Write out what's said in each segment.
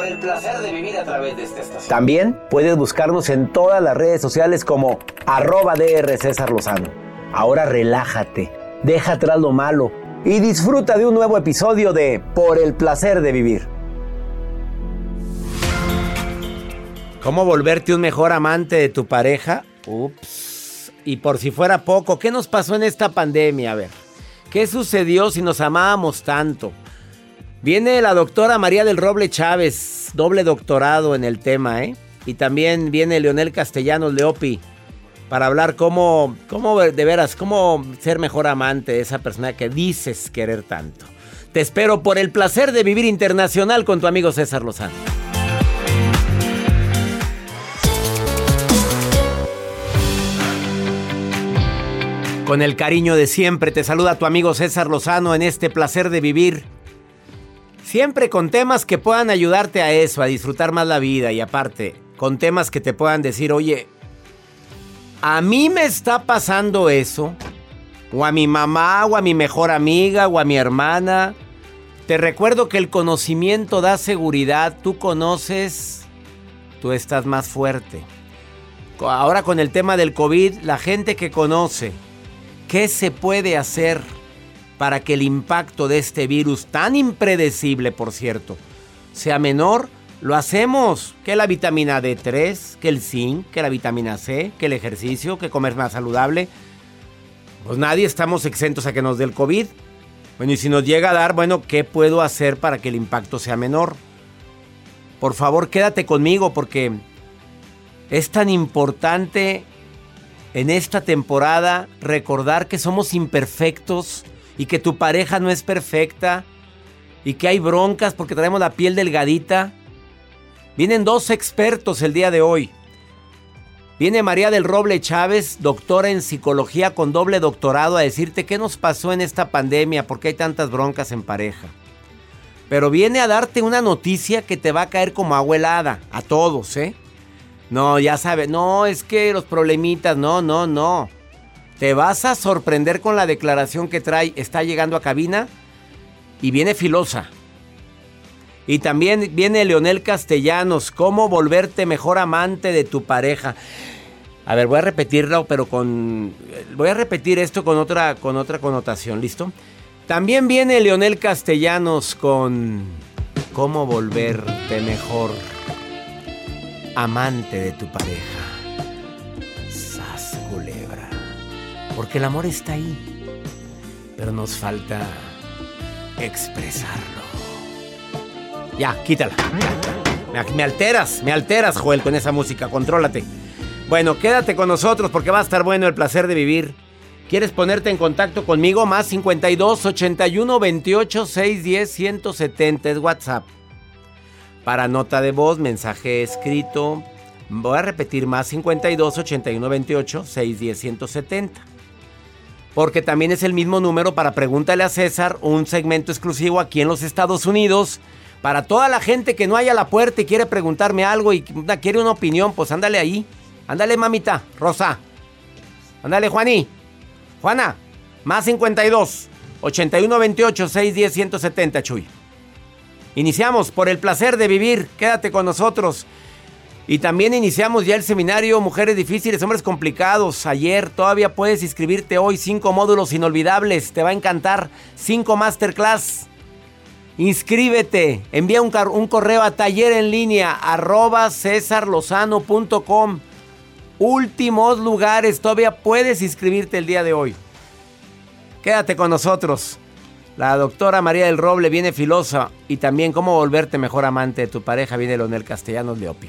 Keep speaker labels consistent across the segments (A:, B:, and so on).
A: por el placer de vivir a través de esta estación. También puedes buscarnos en todas las redes sociales como arroba DR César Lozano. Ahora relájate, deja atrás lo malo y disfruta de un nuevo episodio de Por el placer de vivir. ¿Cómo volverte un mejor amante de tu pareja? Ups. Y por si fuera poco, ¿qué nos pasó en esta pandemia? A ver, ¿qué sucedió si nos amábamos tanto? Viene la doctora María del Roble Chávez, doble doctorado en el tema, ¿eh? Y también viene Leonel Castellanos Leopi para hablar cómo, cómo de veras, cómo ser mejor amante de esa persona que dices querer tanto. Te espero por el placer de vivir internacional con tu amigo César Lozano. Con el cariño de siempre te saluda tu amigo César Lozano en este placer de vivir Siempre con temas que puedan ayudarte a eso, a disfrutar más la vida y aparte, con temas que te puedan decir, oye, a mí me está pasando eso, o a mi mamá, o a mi mejor amiga, o a mi hermana. Te recuerdo que el conocimiento da seguridad, tú conoces, tú estás más fuerte. Ahora con el tema del COVID, la gente que conoce, ¿qué se puede hacer? Para que el impacto de este virus, tan impredecible por cierto, sea menor, lo hacemos. Que la vitamina D3, que el zinc, que la vitamina C, que el ejercicio, que comer más saludable. Pues nadie estamos exentos a que nos dé el COVID. Bueno, y si nos llega a dar, bueno, ¿qué puedo hacer para que el impacto sea menor? Por favor, quédate conmigo porque es tan importante en esta temporada recordar que somos imperfectos y que tu pareja no es perfecta y que hay broncas porque traemos la piel delgadita. Vienen dos expertos el día de hoy. Viene María del Roble Chávez, doctora en psicología con doble doctorado, a decirte qué nos pasó en esta pandemia, por qué hay tantas broncas en pareja. Pero viene a darte una noticia que te va a caer como agua helada, a todos, ¿eh? No, ya sabes, no, es que los problemitas, no, no, no. Te vas a sorprender con la declaración que trae. Está llegando a cabina y viene filosa. Y también viene Leonel Castellanos. ¿Cómo volverte mejor amante de tu pareja? A ver, voy a repetirlo, pero con. Voy a repetir esto con otra, con otra connotación. ¿Listo? También viene Leonel Castellanos con. ¿Cómo volverte mejor amante de tu pareja? Porque el amor está ahí. Pero nos falta expresarlo. Ya, quítala. Me, alteras, me alteras, Joel, con esa música. Contrólate. Bueno, quédate con nosotros porque va a estar bueno el placer de vivir. ¿Quieres ponerte en contacto conmigo? Más 52 81 28 610 170 es WhatsApp. Para nota de voz, mensaje escrito. Voy a repetir más 52 81 28 610 170 porque también es el mismo número para Pregúntale a César, un segmento exclusivo aquí en los Estados Unidos. Para toda la gente que no haya la puerta y quiere preguntarme algo y quiere una opinión, pues ándale ahí. Ándale, mamita, Rosa. Ándale, Juaní. Juana, más 52 81 28 610 170, Chuy. Iniciamos por el placer de vivir. Quédate con nosotros. Y también iniciamos ya el seminario Mujeres Difíciles, Hombres Complicados. Ayer todavía puedes inscribirte hoy. Cinco módulos inolvidables. Te va a encantar. Cinco masterclass. Inscríbete. Envía un, correo a taller en línea arroba cesarlozano.com. Últimos lugares, todavía puedes inscribirte el día de hoy. Quédate con nosotros. La doctora María del Roble viene filosa y también cómo volverte mejor amante de tu pareja viene Leonel Castellanos Leopi.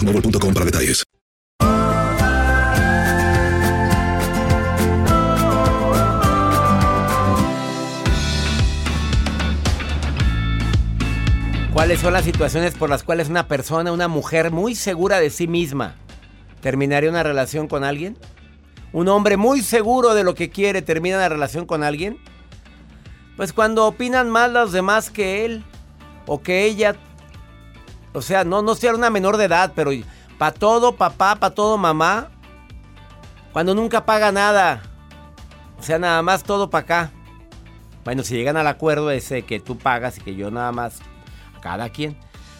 B: boostmobile.com para detalles.
A: ¿Cuáles son las situaciones por las cuales una persona, una mujer muy segura de sí misma, terminaría una relación con alguien? ¿Un hombre muy seguro de lo que quiere termina una relación con alguien? Pues cuando opinan más los demás que él o que ella. O sea, no, no sea una menor de edad, pero para todo papá, para todo mamá. Cuando nunca paga nada. O sea, nada más todo para acá. Bueno, si llegan al acuerdo ese que tú pagas y que yo nada más cada quien.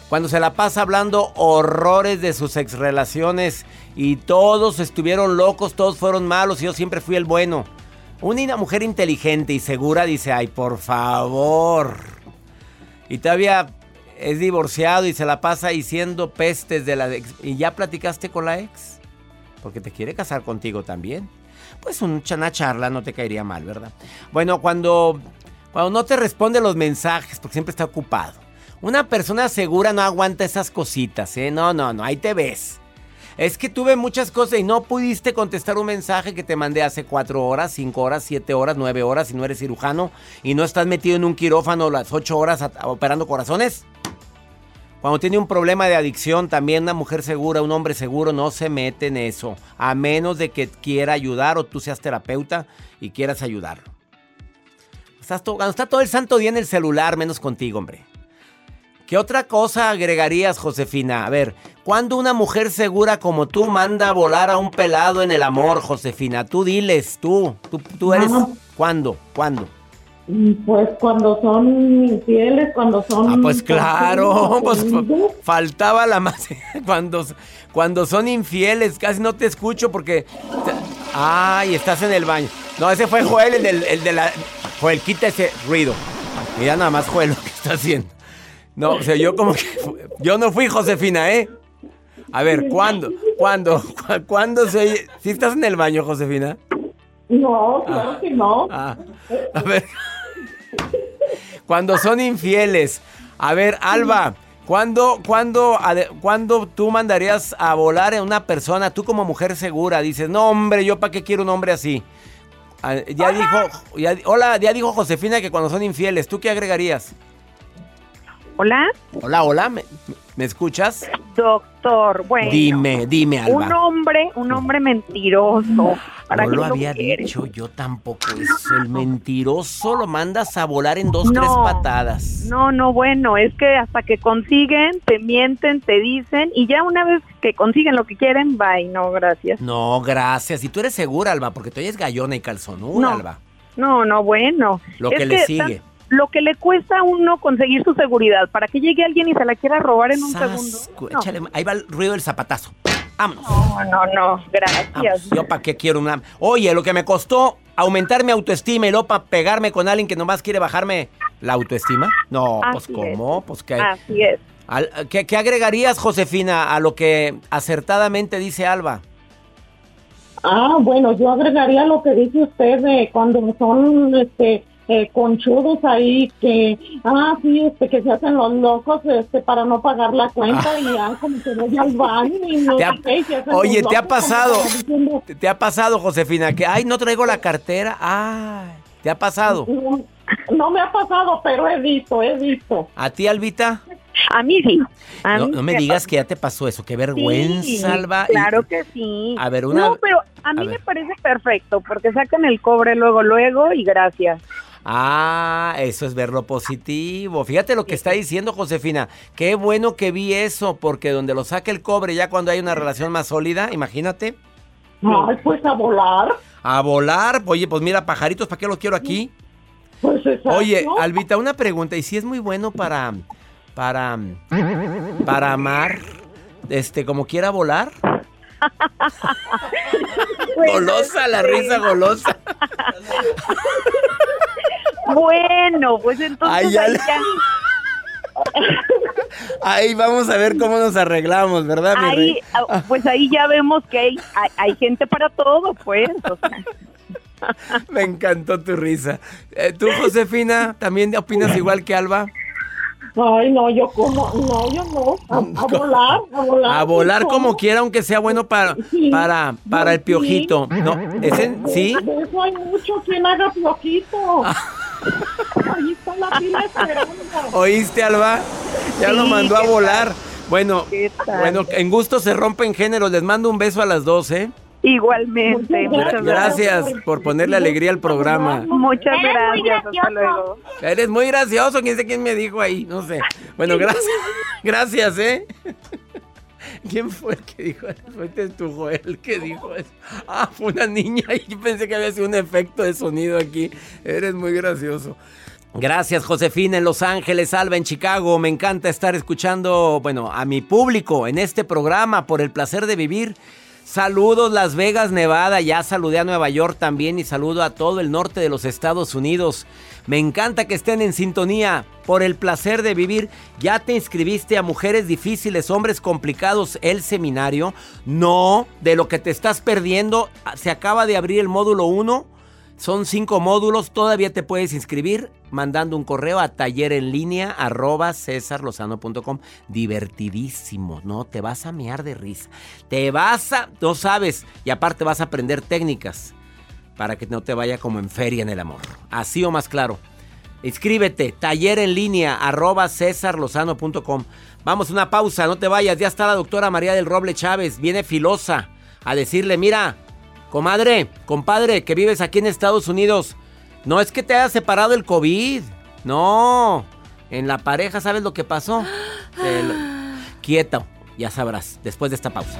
A: Cuando se la pasa hablando horrores de sus ex relaciones y todos estuvieron locos, todos fueron malos y yo siempre fui el bueno. Una mujer inteligente y segura dice, ay, por favor. Y todavía es divorciado y se la pasa diciendo pestes de la ex. ¿Y ya platicaste con la ex? Porque te quiere casar contigo también. Pues una charla no te caería mal, ¿verdad? Bueno, cuando, cuando no te responde los mensajes, porque siempre está ocupado una persona segura no aguanta esas cositas, ¿eh? No, no, no, ahí te ves. Es que tuve muchas cosas y no pudiste contestar un mensaje que te mandé hace cuatro horas, cinco horas, siete horas, nueve horas si no eres cirujano y no estás metido en un quirófano las ocho horas operando corazones. Cuando tiene un problema de adicción, también una mujer segura, un hombre seguro no se mete en eso, a menos de que quiera ayudar o tú seas terapeuta y quieras ayudarlo. Estás cuando está todo el santo día en el celular, menos contigo, hombre. ¿Qué otra cosa agregarías, Josefina? A ver, ¿cuándo una mujer segura como tú manda a volar a un pelado en el amor, Josefina? Tú diles, tú, tú, eres... ¿Cuándo? ¿Cuándo?
C: Pues cuando son infieles, cuando son...
A: Ah, pues claro, pues faltaba la más... Cuando, cuando son infieles, casi no te escucho porque... Ay, estás en el baño. No, ese fue Joel, el, del, el de la... Joel, quita ese ruido. Mira nada más Joel lo que está haciendo. No, o sea, yo como que. Yo no fui Josefina, ¿eh? A ver, ¿cuándo? ¿Cuándo? ¿Cuándo se oye? ¿Sí estás en el baño, Josefina?
C: No, claro que no. Ah,
A: a ver. Cuando son infieles. A ver, Alba, ¿cuándo, cuándo, ¿cuándo tú mandarías a volar a una persona, tú como mujer segura? Dices, no, hombre, ¿yo para qué quiero un hombre así? Ah, ya dijo, hola, ya dijo Josefina que cuando son infieles, ¿tú qué agregarías?
D: Hola.
A: Hola, hola, ¿me, me escuchas?
D: Doctor, bueno.
A: Dime, dime, Alba.
D: Un hombre, un hombre mentiroso. ¿Para
A: no lo había dicho yo tampoco eso. El mentiroso lo mandas a volar en dos, tres patadas.
D: No, no, bueno, es que hasta que consiguen, te mienten, te dicen, y ya una vez que consiguen lo que quieren, bye, no, gracias.
A: No, gracias. Y tú eres segura, Alba, porque tú eres gallona y calzonuda,
D: No.
A: Alba.
D: No, no, bueno.
A: Lo
D: Es
A: que le sigue.
D: Lo que le cuesta a uno conseguir su seguridad, para que llegue alguien y se la quiera robar en un segundo. No,
A: échale- ahí va el ruido del zapatazo. Vámonos.
D: no, no, no, gracias.
A: Vámonos. Yo para qué quiero una... Oye, lo que me costó aumentar mi autoestima y luego para pegarme con alguien que nomás quiere bajarme la autoestima. No, pues
D: Así
A: ¿cómo? Pues ¿qué,
D: Así es.
A: ¿qué, qué agregarías, Josefina, a lo que acertadamente dice Alba?
C: Ah, bueno, yo agregaría lo que dice usted de cuando son este eh, conchudos ahí que ah sí este que se hacen los locos este para no pagar la cuenta y ya como que voy al baño y no
A: Ah. Te ha-
C: sé se hacen
A: Oye,
C: los
A: ¿te ha pasado?
C: diciendo,
A: ¿Te, te ha pasado, Josefina, que, ay, no traigo la cartera? Ay, ¿te ha pasado?
C: no, no me ha pasado pero he visto he visto
A: ¿A ti, Albita?
D: A mí sí. A
A: No,
D: mí
A: no me digas que ya te pasó eso. Qué vergüenza,
D: Sí,
A: Alba. Y-
D: Claro que sí.
A: A ver, una-
D: No, pero a mí
A: a
D: me
A: ver.
D: parece perfecto porque sacan el cobre luego, luego y gracias.
A: Ah, eso es ver lo positivo. Fíjate lo que está diciendo Josefina. Qué bueno que vi eso, porque donde lo saque el cobre ya cuando hay una relación más sólida, imagínate.
C: ay pues a volar
A: A volar. Oye, pues mira, pajaritos, ¿para qué los quiero aquí?
C: pues exacto.
A: Oye, Albita, una pregunta. ¿Y si es muy bueno para, para, para amar, este, como quiera volar? Golosa, la risa golosa.
D: Bueno, pues entonces
A: ya
D: ahí ya-
A: Ahí vamos a ver cómo nos arreglamos, ¿verdad, mi
D: ahí,
A: rey?
D: ah, pues ahí ya vemos que hay, hay, hay gente para todo, pues. o sea.
A: Me encantó tu risa. Eh, ¿Tú, Josefina, también opinas igual que Alba?
C: ay no yo como no yo no a, a volar a volar
A: A volar como
C: ¿cómo?
A: quiera, aunque sea bueno para,
C: Sí.
A: para, para el
C: Sí.
A: piojito. No, ¿ese sí?
C: De eso hay mucho quien haga piojito. Ahí está la fila esperando.
A: ¿Oíste, Alba? Ya
D: Sí,
A: lo mandó a
D: ¿qué
A: volar. Bueno, bueno, en gusto se rompen géneros. Les mando un beso a las dos, ¿eh?
D: Igualmente.
C: Muchas
A: gracias. por ponerle alegría al programa.
D: Muchas gracias. Hasta luego.
A: Eres muy gracioso. ¿Quién sé quién me dijo ahí? No sé. Bueno, gracias. Gracias, ¿eh? ¿Quién fue el que dijo eso? Fue este tu Joel que dijo eso. Ah, fue una niña y pensé que había sido un efecto de sonido aquí. Eres muy gracioso. Gracias, Josefina, en Los Ángeles, Alba, en Chicago. Me encanta estar escuchando, bueno, a mi público en este programa por el placer de vivir. Saludos Las Vegas, Nevada. Ya saludé a Nueva York también y saludo a todo el norte de los Estados Unidos. Me encanta que estén en sintonía por el placer de vivir. ¿Ya te inscribiste a Mujeres Difíciles, Hombres Complicados, el seminario? No, de lo que te estás perdiendo. Se acaba de abrir el módulo 1. Son cinco módulos, todavía te puedes inscribir mandando un correo a taller. Divertidísimo, ¿no? Te vas a mear de risa. Te vas a, no sabes, y aparte vas a aprender técnicas para que no te vaya como en feria en el amor. Así o más claro. Inscríbete, taller en línea arroba cesarlozano.com. Vamos a una pausa, no te vayas. Ya está la doctora María del Roble Chávez, viene filosa a decirle, mira, Comadre, compadre, que vives aquí en Estados Unidos, no es que te haya separado el COVID. No. En la pareja, ¿sabes lo que pasó? Quieto, ya sabrás, después de esta pausa.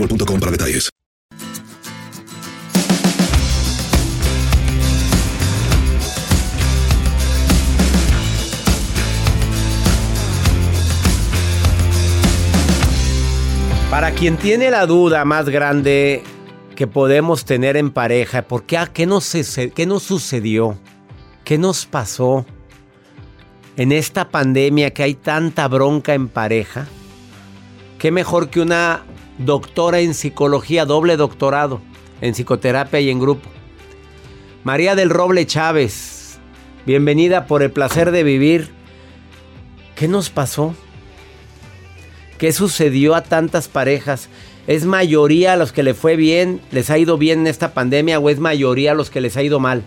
B: para detalles.
A: Para quien tiene la duda más grande que podemos tener en pareja, ¿por qué, qué, nos, qué nos sucedió? ¿Qué nos pasó en esta pandemia que hay tanta bronca en pareja? ¿Qué mejor que una doctora en psicología, doble doctorado en psicoterapia y en grupo? María del Roble Chávez, bienvenida por el placer de vivir. ¿Qué nos pasó? ¿Qué sucedió a tantas parejas? ¿Es mayoría a los que le fue bien, les ha ido bien en esta pandemia o es mayoría a los que les ha ido mal?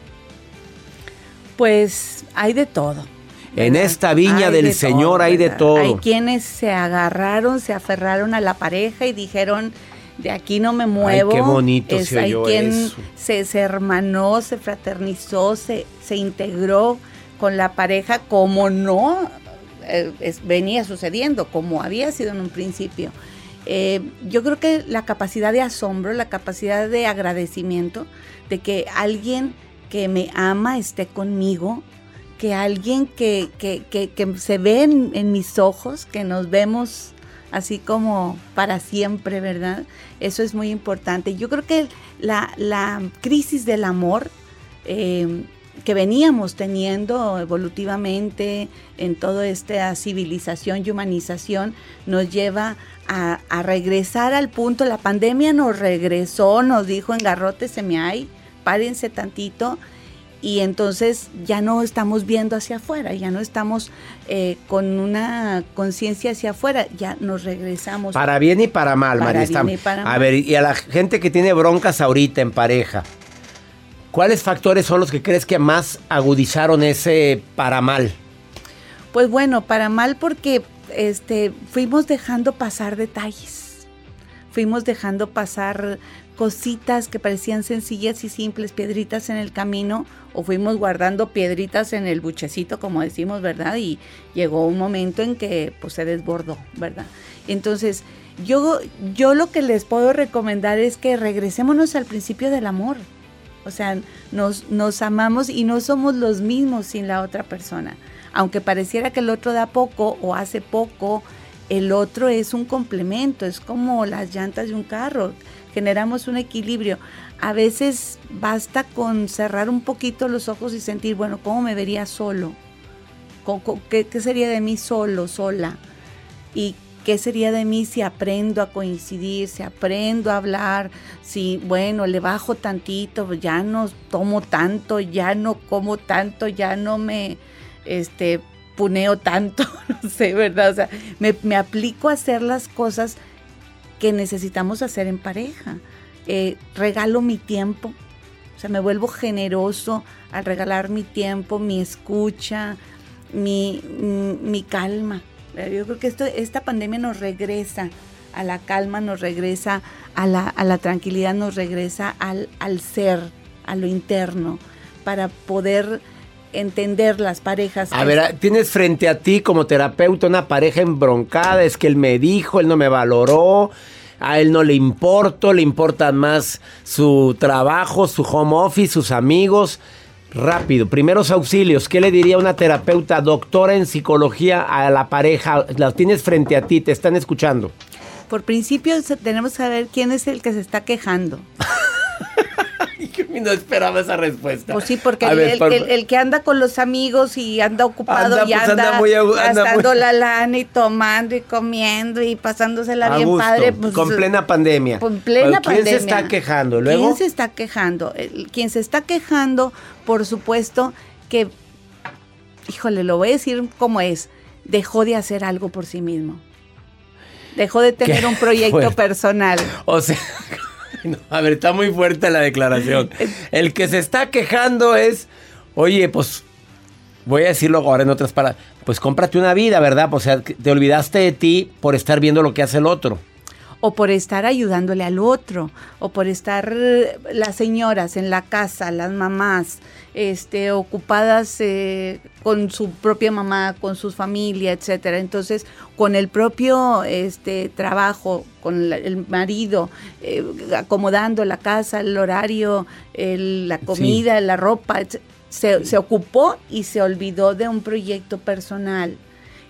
E: Pues hay de todo.
A: En esta viña
E: Hay
A: del
E: de
A: Señor
E: todo,
A: hay de todo.
E: Hay quienes se agarraron, se aferraron a la pareja y dijeron, de aquí no me muevo.
A: qué bonito se
E: hay
A: oyó
E: quien
A: eso.
E: Se, se hermanó, se fraternizó, se, se integró con la pareja como no eh, es- venía sucediendo, como había sido en un principio. Eh, yo creo que la capacidad de asombro, la capacidad de agradecimiento de que alguien que me ama esté conmigo, que alguien que, que- que- que se ve en, en mis ojos, que nos vemos así como para siempre, ¿verdad? Eso es muy importante. Yo creo que la, la crisis del amor eh, que veníamos teniendo evolutivamente en toda esta civilización y humanización nos lleva a, a regresar al punto. La pandemia nos regresó, nos dijo en garrote se me hay, párense tantito y entonces ya no estamos viendo hacia afuera, ya no estamos eh, con una conciencia hacia afuera, ya nos regresamos.
A: Para bien y para mal,
E: Para
A: María.
E: bien y para
A: a
E: mal.
A: ver, y a la gente que tiene broncas ahorita en pareja, ¿cuáles factores son los que crees que más agudizaron ese para mal?
E: Pues bueno, para mal porque este fuimos dejando pasar detalles. Fuimos dejando pasar cositas que parecían sencillas y simples, piedritas en el camino, o fuimos guardando piedritas en el buchecito, como decimos, ¿verdad? Y llegó un momento en que pues se desbordó, ¿verdad? Entonces, yo, yo lo que les puedo recomendar es que regresémonos al principio del amor. O sea, nos, nos amamos y no somos los mismos sin la otra persona. Aunque pareciera que el otro da poco o hace poco, el otro es un complemento, es como las llantas de un carro. Generamos un equilibrio. A veces basta con cerrar un poquito los ojos y sentir, bueno, ¿cómo me vería solo? ¿Cómo- cómo- ¿Qué, qué sería de mí solo, sola? ¿Y qué sería de mí si aprendo a coincidir, si aprendo a hablar, si, bueno, le bajo tantito, ya no tomo tanto, ya no como tanto, ya no me, este, puneo tanto, no sé, ¿verdad? O sea, me, me aplico a hacer las cosas que necesitamos hacer en pareja. Eh, regalo mi tiempo, o sea, me vuelvo generoso al regalar mi tiempo, mi escucha, mi, mi- mi calma. Eh, Yo creo que esto, esta pandemia nos regresa a la calma, nos regresa a la, a la tranquilidad, nos regresa al, al ser, a lo interno, para poder entender las parejas.
A: A ver, tienes frente a ti como terapeuta una pareja embroncada, es que él me dijo, él no me valoró, a él no le importo, le importa más su trabajo, su home office, sus amigos. Rápido, primeros auxilios. ¿Qué le diría una terapeuta, doctora en psicología a la pareja? La tienes frente a ti, te están escuchando.
E: Por principio tenemos que saber quién es el que se está quejando.
A: no esperaba esa respuesta.
E: Pues sí, porque el,
A: ver,
E: el-
A: por-
E: el- el que anda con los amigos y anda ocupado
A: Anda,
E: y
A: pues,
E: anda,
A: anda muy
E: gastando
A: muy-
E: la lana y tomando y comiendo y pasándosela
A: a
E: bien
A: gusto,
E: padre. Pues,
A: con plena pandemia.
E: Con plena
A: Pero ¿Quién se
E: pandemia.
A: está quejando? Luego,
E: ¿Quién se está quejando? Quien se está quejando, por supuesto, que, híjole, lo voy a decir como es, dejó de hacer algo por sí mismo. Dejó de tener
A: Qué
E: un proyecto personal.
A: o sea, no, a ver, está muy fuerte la declaración. El que se está quejando es, oye, pues voy a decirlo ahora en otras palabras, pues cómprate una vida, ¿verdad? O sea, te olvidaste de ti por estar viendo lo que hace el otro.
E: O por estar ayudándole al otro, o por estar eh, las señoras en la casa, las mamás, este, ocupadas eh, con su propia mamá, con su familia, etcétera. Entonces, con el propio este, trabajo, con la- el marido, eh, acomodando la casa, el horario, el- la comida, la ropa, etc- se, se ocupó y se olvidó de un proyecto personal.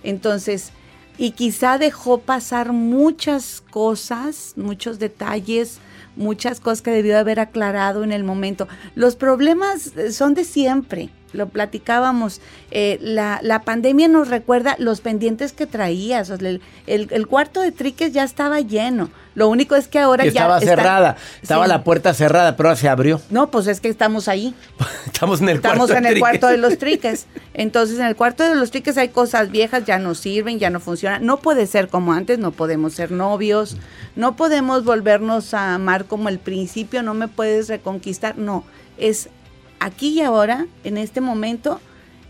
E: Entonces, y quizá dejó pasar muchas cosas, muchos detalles, muchas cosas que debió haber aclarado en el momento. Los problemas eh, son de siempre, lo platicábamos. Eh, la, la pandemia nos recuerda los pendientes que traías. o sea, el, el- el cuarto de triques ya estaba lleno. Lo único es que ahora ya
A: estaba cerrada, estaba
E: Sí.
A: la puerta cerrada, pero ahora se abrió.
E: No, pues es que estamos ahí.
A: Estamos en el
E: Estamos
A: cuarto
E: en
A: de
E: el cuarto de los triques. Entonces, en el cuarto de los triques hay cosas viejas, ya no sirven, ya no funcionan. No puede ser como antes, no podemos ser novios, no podemos volvernos a amar como el principio, no me puedes reconquistar. No, es aquí y ahora, en este momento,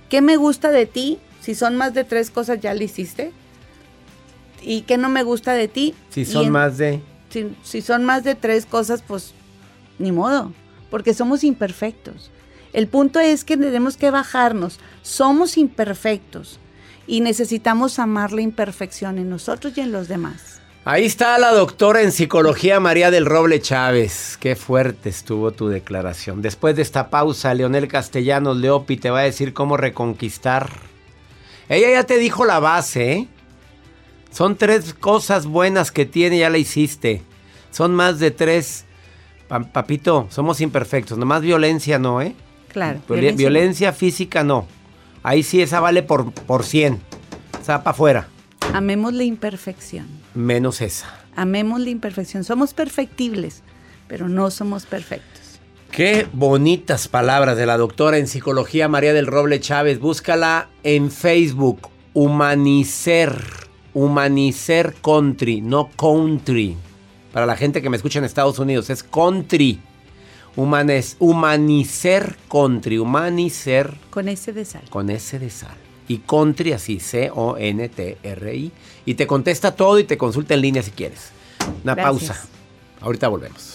E: ¿qué me gusta de ti? Si son más de tres cosas, ya lo hiciste. ¿Y qué no me gusta de ti?
A: Si son
E: en-
A: más de...
E: si, si son más de tres cosas, pues ni modo, porque somos imperfectos. El punto es que tenemos que bajarnos. Somos imperfectos y necesitamos amar la imperfección en nosotros y en los demás.
A: Ahí está la doctora en psicología María del Roble Chávez. Qué fuerte estuvo tu declaración. Después de esta pausa, Leonel Castellanos Leopi te va a decir cómo reconquistar. Ella ya te dijo la base, ¿eh? Son tres cosas buenas que tiene, ya la hiciste. Son más de tres. Pa- papito, somos imperfectos. Nomás violencia no, ¿eh?
E: Claro.
A: Violencia,
E: violencia.
A: física no. Ahí sí esa vale por, por 100. Esa para afuera.
E: Amemos la imperfección.
A: Menos esa.
E: Amemos la imperfección. Somos perfectibles, pero no somos perfectos.
A: Qué bonitas palabras de la doctora en psicología María del Roble Chávez. Búscala en Facebook. Humanicer. Humanicer Country, no country. Para la gente que me escucha en Estados Unidos, es country. Humanes, humanicer country. Humanicer
E: Con ese de sal.
A: con S de sal. Y country así, C-O-N-T-R-I. Y te contesta todo y te consulta en línea si quieres. Una
E: Gracias.
A: pausa. Ahorita volvemos.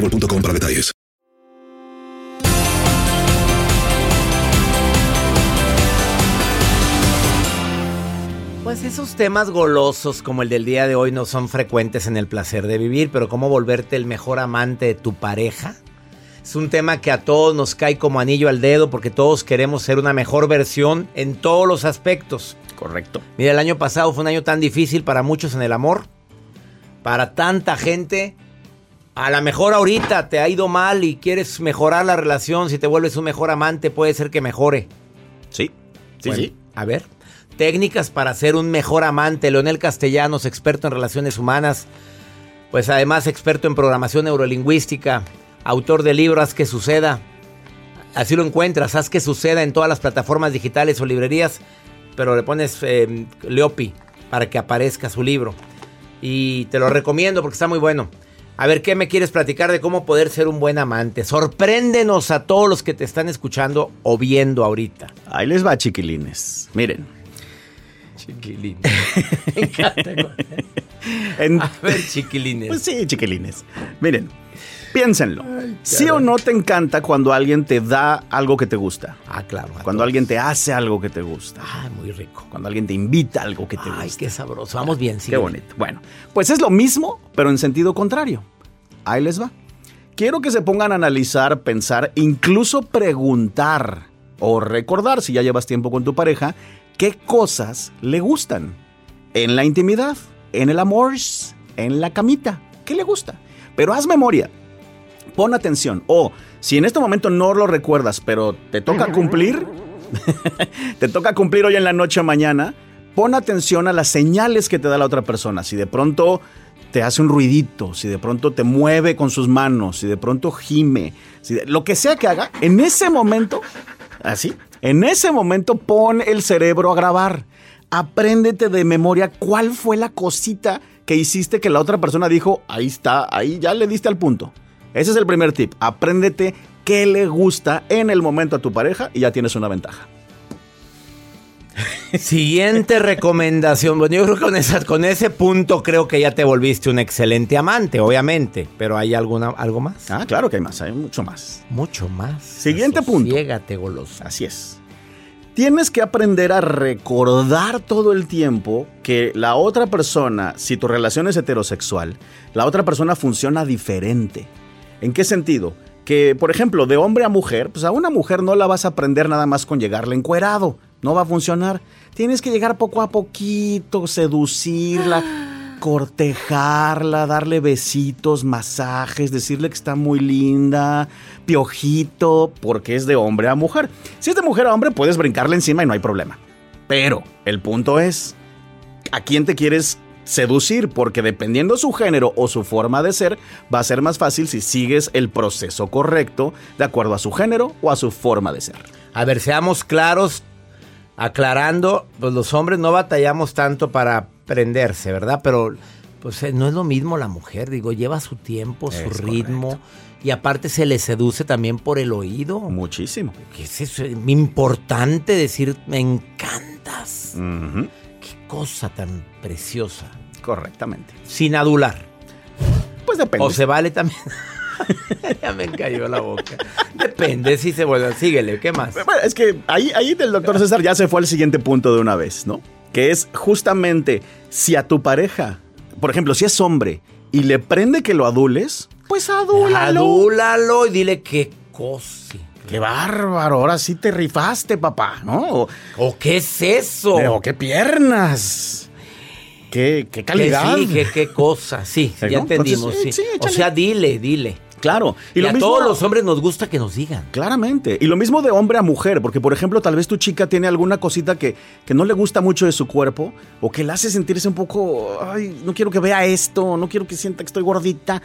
B: boostmobile.com para detalles.
A: Pues esos temas golosos como el del día de hoy no son frecuentes en el placer de vivir, pero cómo volverte el mejor amante de tu pareja. Es un tema que a todos nos cae como anillo al dedo porque todos queremos ser una mejor versión en todos los aspectos.
F: Correcto.
A: Mira, el año pasado fue un año tan difícil para muchos en el amor. Para tanta gente. A lo mejor ahorita te ha ido mal y quieres mejorar la relación. Si te vuelves un mejor amante, puede ser que mejore.
F: Sí, sí,
A: Bueno,
F: sí.
A: A ver, técnicas para ser un mejor amante. Leonel Castellanos, experto en relaciones humanas. Pues además experto en programación neurolingüística. Autor del libro Haz que suceda. Así lo encuentras, haz que suceda en todas las plataformas digitales o librerías. Pero le pones eh, Leopi para que aparezca su libro. Y te lo recomiendo porque está muy bueno. A ver, ¿qué me quieres platicar de cómo poder ser un buen amante? Sorpréndenos a todos los que te están escuchando o viendo ahorita.
F: Ahí les va, chiquilines. Miren.
A: Chiquilines. Me encanta.
F: En-
A: A ver, chiquilines.
F: Pues sí, chiquilines. Miren, piénsenlo. ¿Sí o no te encanta cuando alguien te da algo que te gusta?
A: Ah, claro.
F: Cuando
A: todos.
F: alguien te hace algo que te gusta.
A: Ah, muy rico.
F: Cuando alguien te invita a algo que te
A: Ay,
F: gusta.
A: qué sabroso. Vamos bien, sí.
F: Qué bonito. Bueno, pues es lo mismo, pero en sentido contrario. Ahí les va. Quiero que se pongan a analizar, pensar, incluso preguntar o recordar, si ya llevas tiempo con tu pareja, qué cosas le gustan. En la intimidad, en el amor, en la camita. ¿Qué le gusta? Pero haz memoria. Pon atención. O si en este momento no lo recuerdas, pero te toca cumplir, te toca cumplir hoy en la noche o mañana, pon atención a las señales que te da la otra persona. Si de pronto te hace un ruidito, si de pronto te mueve con sus manos, si de pronto gime, si de- lo que sea que haga, en ese momento, así, en ese momento pon el cerebro a grabar. Apréndete de memoria cuál fue la cosita que hiciste que la otra persona dijo, ahí está, ahí ya le diste al punto. Ese es el primer tip. Apréndete qué le gusta en el momento a tu pareja y ya tienes una ventaja.
A: Siguiente recomendación. Bueno, yo creo que con, esa- con ese punto creo que ya te volviste un excelente amante, obviamente. Pero ¿hay alguna, algo más?
F: Ah, claro que hay más, hay mucho más.
A: Mucho más.
F: Siguiente punto.
A: Llégate, goloso.
F: Así es. Tienes que aprender a recordar todo el tiempo que la otra persona, si tu relación es heterosexual, la otra persona funciona diferente. ¿En qué sentido? Que, por ejemplo, de hombre a mujer, pues a una mujer no la vas a aprender nada más con llegarle encuerado. No va a funcionar. Tienes que llegar poco a poquito, seducirla, cortejarla, darle besitos, masajes, decirle que está muy linda, piojito, porque es de hombre a mujer. Si es de mujer a hombre, puedes brincarle encima y no hay problema. Pero el punto es, ¿a quién te quieres seducir? Porque dependiendo su género o su forma de ser, va a ser más fácil si sigues el proceso correcto de acuerdo a su género o a su forma de ser.
A: A ver, seamos claros, aclarando, pues los hombres no batallamos tanto para prenderse, ¿verdad? Pero pues eh, no es lo mismo la mujer, digo, lleva su tiempo, su ritmo y aparte se le seduce también por el oído.
F: Muchísimo.
A: Que es eso, es importante decir, me encantas. Cosa tan preciosa.
F: Correctamente.
A: Sin adular.
F: Pues depende.
A: O se vale también. ya me cayó la boca. Depende, si se vuelve. Síguele, ¿qué más?
F: Bueno, es que ahí, ahí del doctor César ya se fue al siguiente punto de una vez, ¿no? Que es justamente si a tu pareja, por ejemplo, si es hombre y le prende que lo adules, pues adúlalo.
A: Adúlalo y dile qué cosa.
F: Qué bárbaro, ahora sí te rifaste, papá, ¿no? O,
A: ¿O qué es eso?
F: o qué piernas. Qué, qué calidad.
A: Que sí, qué, qué cosa. Sí,
F: ¿Eh,
A: ya entendimos.
F: Entonces,
A: sí.
F: eh, sí,
A: o sea, dile, dile.
F: Claro.
A: Y, a todos los hombres nos gusta que nos digan.
F: Claramente. Y lo mismo de hombre a mujer, porque por ejemplo, tal vez tu chica tiene alguna cosita que, que no le gusta mucho de su cuerpo o que la hace sentirse un poco, ay, no quiero que vea esto, no quiero que sienta que estoy gordita.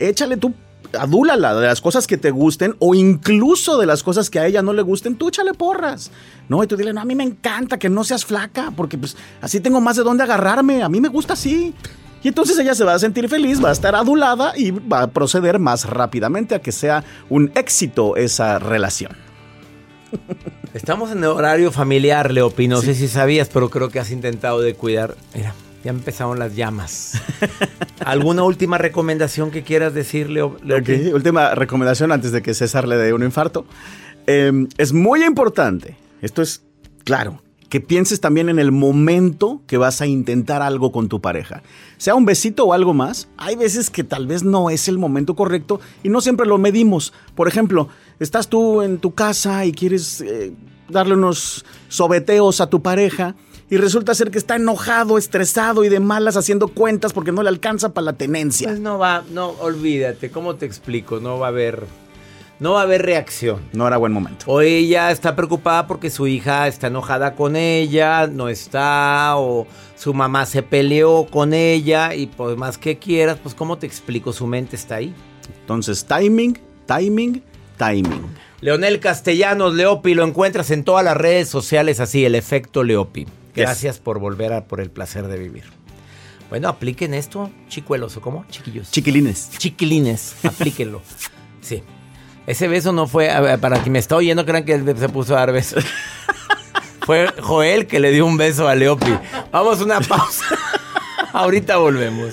F: Échale tú adúlala de las cosas que te gusten o incluso de las cosas que a ella no le gusten, tú échale porras. No, y tú dile, no, a mí me encanta que no seas flaca, porque pues así tengo más de dónde agarrarme, a mí me gusta así. Y entonces ella se va a sentir feliz, va a estar adulada y va a proceder más rápidamente a que sea un éxito esa relación.
A: Estamos en el horario familiar, Leopi. No sé si sabías, pero creo que has intentado de cuidar. Mira, ya empezaron las llamas. ¿Alguna última recomendación que quieras decir, Leo?
F: última recomendación antes de que César le dé un infarto. Em, es muy importante, esto es claro, que pienses también en el momento que vas a intentar algo con tu pareja. Sea un besito o algo más, hay veces que tal vez no es el momento correcto y no siempre lo medimos. Por ejemplo, estás tú en tu casa y quieres eh, darle unos sobeteos a tu pareja y resulta ser que está enojado, estresado y de malas haciendo cuentas porque no le alcanza para la tenencia.
A: Pues no va, no, olvídate, ¿cómo te explico? No va a haber no va a haber reacción.
F: No era buen momento.
A: O ella está preocupada porque su hija está enojada con ella, no está, o su mamá se peleó con ella y por más que quieras, pues ¿cómo te explico? Su mente está ahí.
F: Entonces, timing, timing, timing.
A: Leonel Castellanos, Leopi, lo encuentras en todas las redes sociales así, el efecto Leopi. Gracias por volver a por el placer de vivir. Bueno, apliquen esto, chicuelos, ¿o cómo? Chiquillos.
F: Chiquilines.
A: Chiquilines, aplíquenlo. Sí. Ese beso no fue, para quien me está oyendo, crean que se puso a dar besos. fue Joel que le dio un beso a Leopi. Vamos a una pausa. Ahorita volvemos.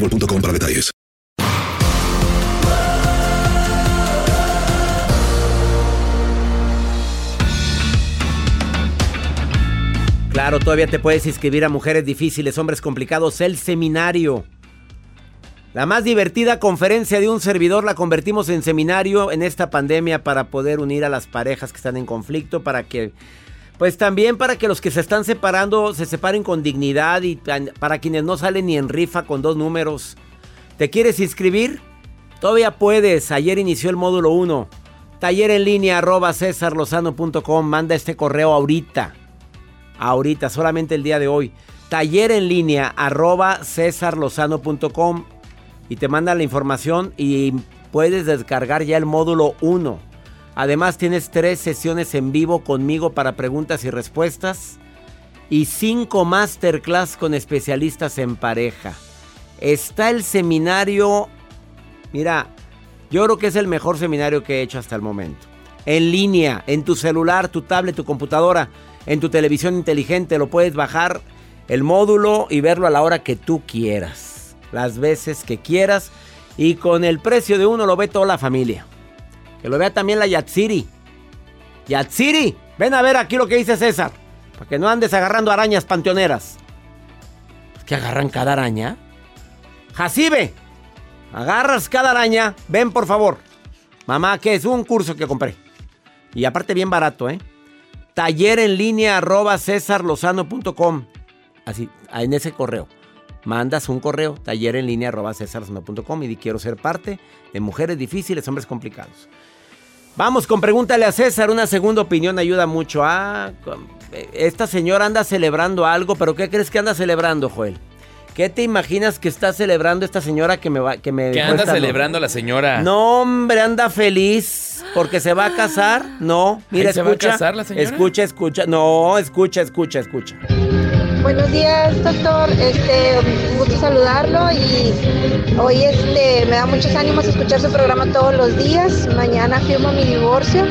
B: para detalles.
A: Claro, todavía te puedes inscribir a Mujeres Difíciles, Hombres Complicados, el seminario. La más divertida conferencia de un servidor la convertimos en seminario en esta pandemia para poder unir a las parejas que están en conflicto, para que, pues también para que los que se están separando se separen con dignidad y para quienes no salen ni en rifa con dos números. ¿Te quieres inscribir? Todavía puedes. Ayer inició el módulo 1. Taller en línea arroba cesarlozano.com. Manda este correo ahorita. Ahorita, solamente el día de hoy. Taller en línea arroba cesarlozano.com. Y te manda la información y puedes descargar ya el módulo 1. Además tienes tres sesiones en vivo conmigo para preguntas y respuestas. y cinco masterclass con especialistas en pareja. Está el seminario, mira, yo creo que es el mejor seminario que he hecho hasta el momento. En línea, en tu celular, tu tablet, tu computadora, en tu televisión inteligente, lo puedes bajar el módulo y verlo a la hora que tú quieras, las veces que quieras y con el precio de uno lo ve toda la familia. Que lo vea también la Yatsiri. Yatsiri, ven a ver aquí lo que dice César. Para que no andes agarrando arañas panteoneras. ¿Que agarran cada araña? Jacibe, agarras cada araña. Ven, por favor. Mamá, que es un curso que compré. Y aparte bien barato, ¿eh? Taller en línea arroba cesarlozano.com. Así, en ese correo. Mandas un correo, taller en línea arroba cesarlozano.com y di quiero ser parte de mujeres difíciles, hombres complicados. Vamos con pregúntale a César, una segunda opinión ayuda mucho. Ah, esta señora anda celebrando algo, pero ¿qué crees que anda celebrando, Joel? ¿Qué te imaginas que está celebrando esta señora que me va que me
G: ¿Qué anda celebrando la señora?
A: No, hombre, anda feliz porque se va a casar. No, mira,
G: ¿Ahí
A: escucha.
G: ¿Se va a casar la señora?
A: Escucha, escucha. No, escucha, escucha, escucha.
H: Buenos días, doctor. Este, gusto saludarlo y hoy este me da muchos ánimos escuchar su programa todos los días. Mañana firmo mi divorcio.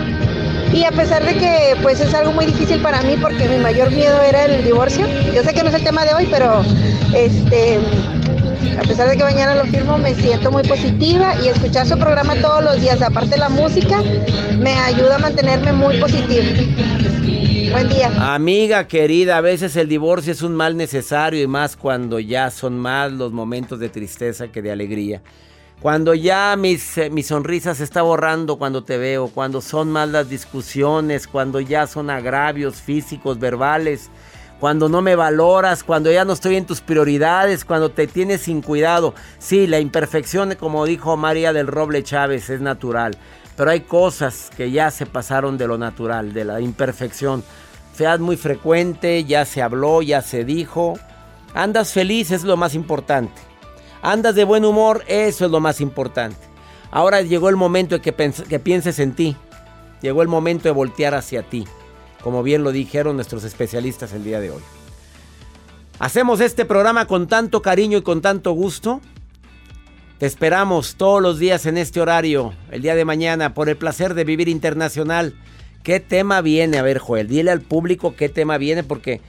H: Y a pesar de que pues es algo muy difícil para mí porque mi mayor miedo era el divorcio. Yo sé que no es el tema de hoy, pero este a pesar de que mañana lo firmo, me siento muy positiva y escuchar su programa todos los días, aparte de la música, me ayuda a mantenerme muy positiva. Buen día.
A: Amiga querida, a veces el divorcio es un mal necesario y más cuando ya son más los momentos de tristeza que de alegría. Cuando ya mis, eh, mi sonrisa se está borrando cuando te veo, cuando son más las discusiones, cuando ya son agravios físicos, verbales, cuando no me valoras, cuando ya no estoy en tus prioridades, cuando te tienes sin cuidado. Sí, la imperfección, como dijo María del Roble Chávez, es natural. Pero hay cosas que ya se pasaron de lo natural, de la imperfección. Fead muy frecuente, ya se habló, ya se dijo. Andas feliz, es lo más importante. Andas de buen humor, eso es lo más importante. Ahora llegó el momento de que, que pienses en ti. Llegó el momento de voltear hacia ti, como bien lo dijeron nuestros especialistas el día de hoy. Hacemos este programa con tanto cariño y con tanto gusto. Te esperamos todos los días en este horario, el día de mañana, por el placer de vivir internacional. ¿Qué tema viene? A ver, Joel, dile al público qué tema viene porque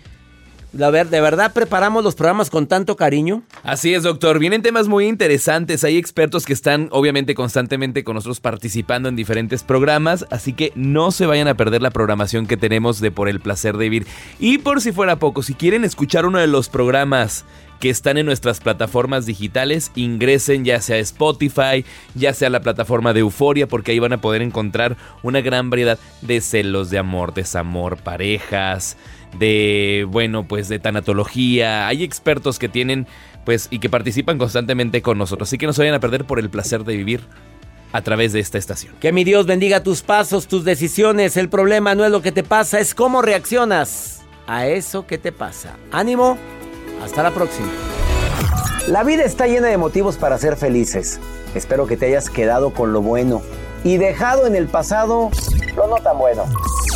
A: la ver, de verdad preparamos los programas con tanto cariño.
G: Así es, doctor. Vienen temas muy interesantes. Hay expertos que están, obviamente, constantemente con nosotros participando en diferentes programas. Así que no se vayan a perder la programación que tenemos de Por el placer de vivir. Y por si fuera poco, si quieren escuchar uno de los programas que están en nuestras plataformas digitales, ingresen ya sea a Spotify, ya sea a la plataforma de Euforia, porque ahí van a poder encontrar una gran variedad de celos, de amor, desamor, parejas, de, bueno, pues de tanatología. Hay expertos que tienen, pues, y que participan constantemente con nosotros. Así que no se vayan a perder por el placer de vivir a través de esta estación.
A: Que mi Dios bendiga tus pasos, tus decisiones. El problema no es lo que te pasa, es cómo reaccionas a eso que te pasa. Ánimo, hasta la próxima. La vida está llena de motivos para ser felices. Espero que te hayas quedado con lo bueno y dejado en el pasado lo no tan bueno.